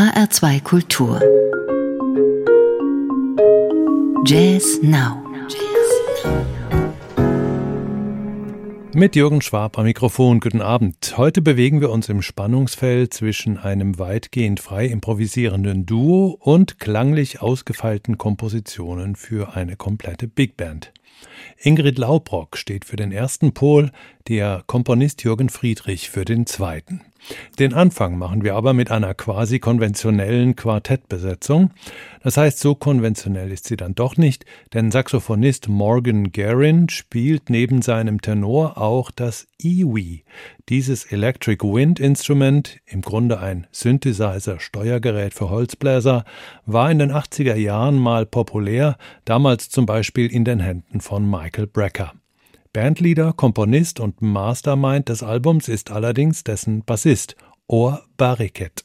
HR2 Kultur. Jazz Now. Mit Jürgen Schwab am Mikrofon, guten Abend. Heute bewegen wir uns im Spannungsfeld zwischen einem weitgehend frei improvisierenden Duo und klanglich ausgefeilten Kompositionen für eine komplette Big Band. Ingrid Laubrock steht für den ersten Pol, der Komponist Jürgen Friedrich für den zweiten. Den Anfang machen wir aber mit einer quasi konventionellen Quartettbesetzung. Das heißt, so konventionell ist sie dann doch nicht, denn Saxophonist Morgan Guerin spielt neben seinem Tenor auch das EWI. Dieses Electric Wind Instrument, im Grunde ein Synthesizer-Steuergerät für Holzbläser, war in den 80er Jahren mal populär, damals zum Beispiel in den Händen von Michael Brecker. Bandleader, Komponist und Mastermind des Albums ist allerdings dessen Bassist Or Barriket.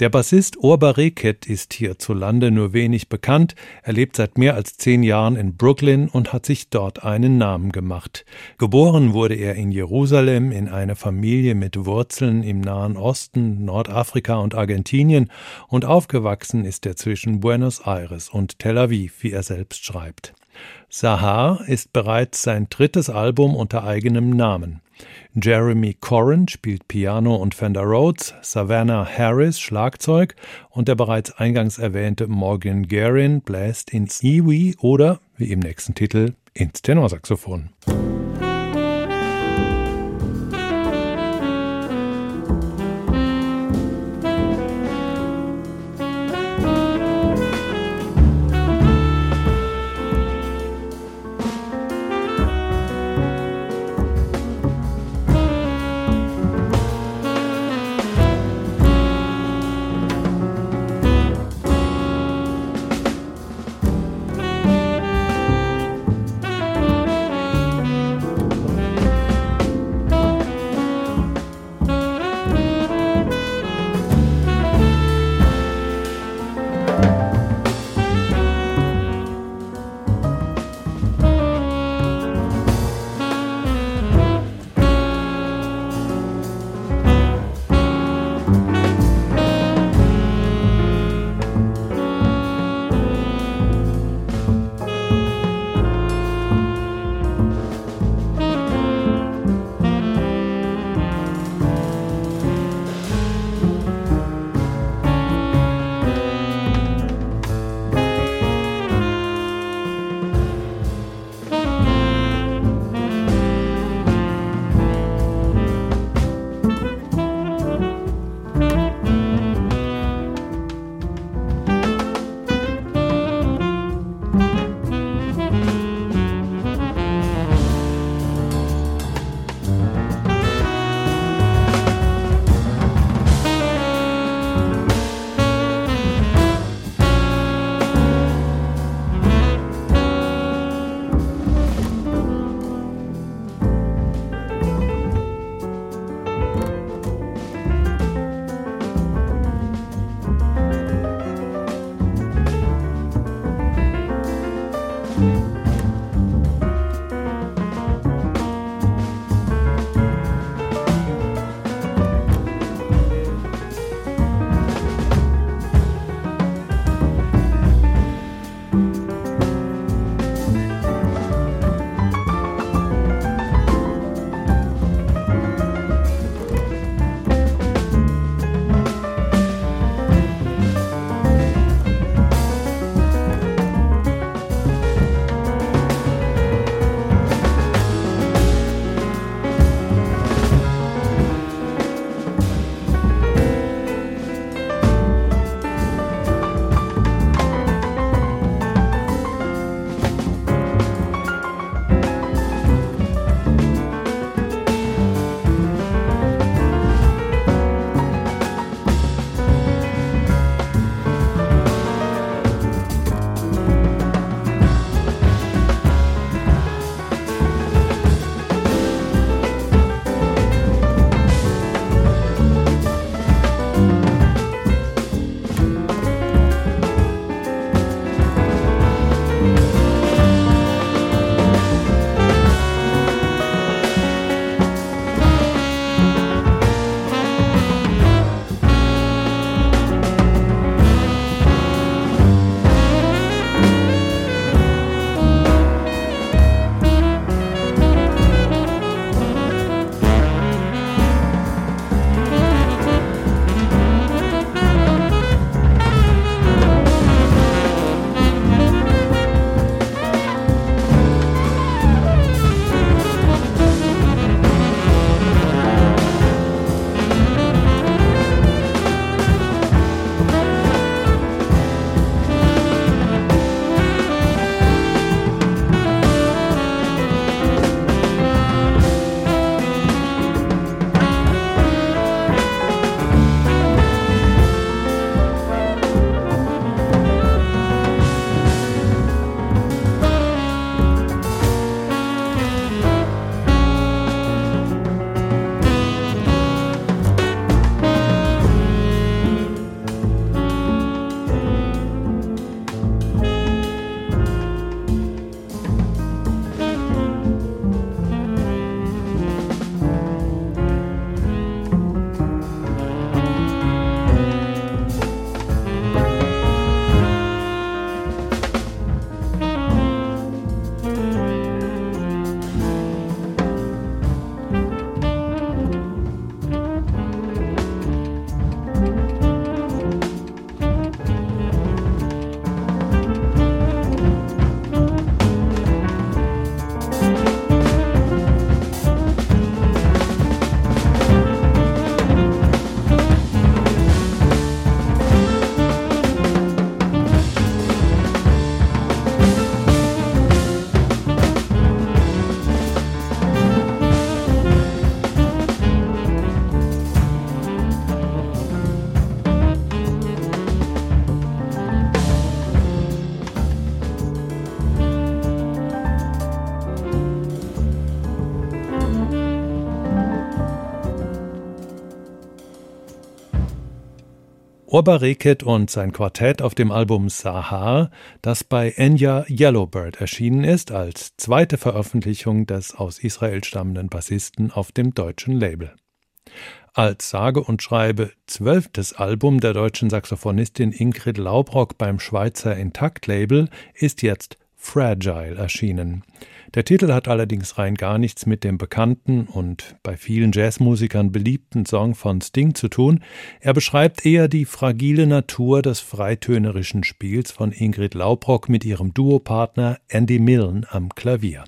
Der Bassist Orba Reket ist hierzulande nur wenig bekannt. Er lebt seit mehr als zehn Jahren in Brooklyn und hat sich dort einen Namen gemacht. Geboren wurde er in Jerusalem in einer Familie mit Wurzeln im Nahen Osten, Nordafrika und Argentinien und aufgewachsen ist er zwischen Buenos Aires und Tel Aviv, wie er selbst schreibt. Sahar ist bereits sein drittes Album unter eigenem Namen. Jeremy Corrin spielt Piano und Fender Rhodes, Savannah Harris Schlagzeug und der bereits eingangs erwähnte Morgan Guerin bläst ins Iwi oder, wie im nächsten Titel, ins Tenorsaxophon. Orba Reket und sein Quartett auf dem Album Sahar, das bei Enya Yellowbird erschienen ist, als zweite Veröffentlichung des aus Israel stammenden Bassisten auf dem deutschen Label. Als sage und schreibe zwölftes Album der deutschen Saxophonistin Ingrid Laubrock beim Schweizer Intakt Label ist jetzt Fragile erschienen. Der Titel hat allerdings rein gar nichts mit dem bekannten und bei vielen Jazzmusikern beliebten Song von Sting zu tun. Er beschreibt eher die fragile Natur des freitönerischen Spiels von Ingrid Laubrock mit ihrem Duopartner Andy Milne am Klavier.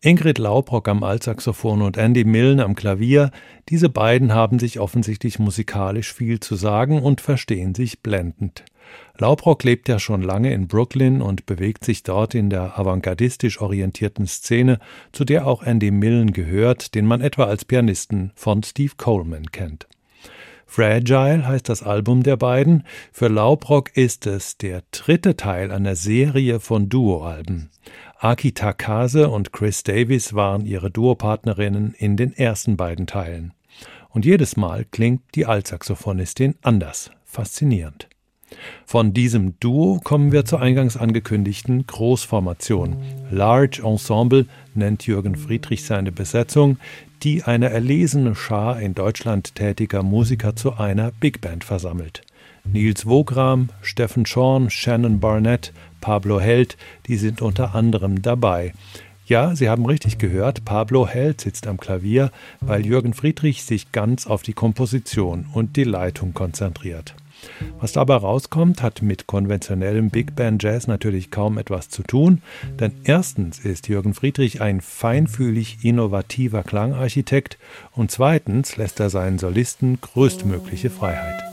Ingrid Laubrock am Altsaxophon und Andy Milne am Klavier, diese beiden haben sich offensichtlich musikalisch viel zu sagen und verstehen sich blendend. Laubrock lebt ja schon lange in Brooklyn und bewegt sich dort in der avantgardistisch orientierten Szene, zu der auch Andy Milne gehört, den man etwa als Pianisten von Steve Coleman kennt. Fragile heißt das Album der beiden. Für Laubrock ist es der dritte Teil einer Serie von Duoalben. Aki Takase und Chris Davis waren ihre Duopartnerinnen in den ersten beiden Teilen. Und jedes Mal klingt die Altsaxophonistin anders, faszinierend. Von diesem Duo kommen wir zur eingangs angekündigten Großformation. Large Ensemble nennt Jürgen Friedrich seine Besetzung, die eine erlesene Schar in Deutschland tätiger Musiker zu einer Big Band versammelt. Nils Wogram, Steffen Schorn, Shannon Barnett, Pablo Held, die sind unter anderem dabei. Ja, Sie haben richtig gehört, Pablo Held sitzt am Klavier, weil Jürgen Friedrich sich ganz auf die Komposition und die Leitung konzentriert. Was dabei rauskommt, hat mit konventionellem Big Band Jazz natürlich kaum etwas zu tun, denn erstens ist Jürgen Friedrich ein feinfühlig innovativer Klangarchitekt und zweitens lässt er seinen Solisten größtmögliche Freiheit.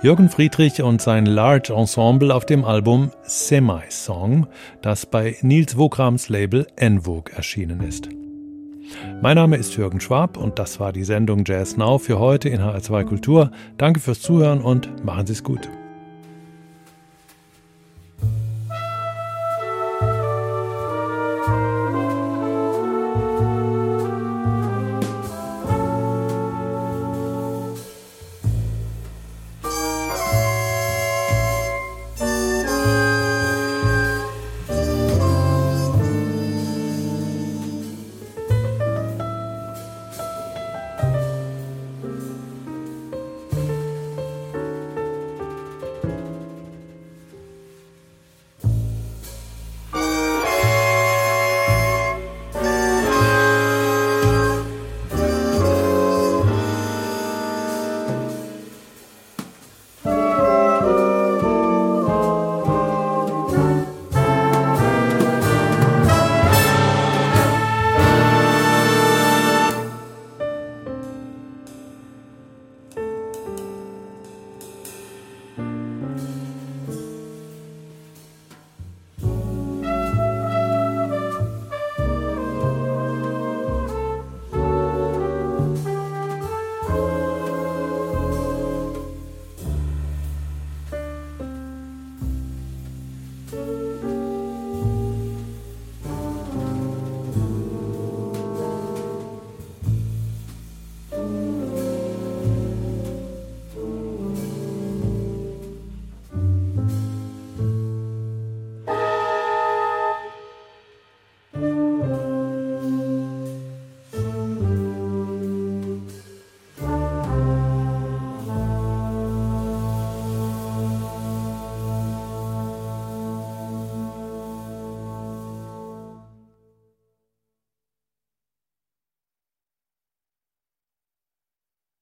Jürgen Friedrich und sein Large Ensemble auf dem Album Semi-Song, das bei Nils Wograms Label Envogue erschienen ist. Mein Name ist Jürgen Schwab und das war die Sendung Jazz Now für heute in HR2 Kultur. Danke fürs Zuhören und machen Sie es gut.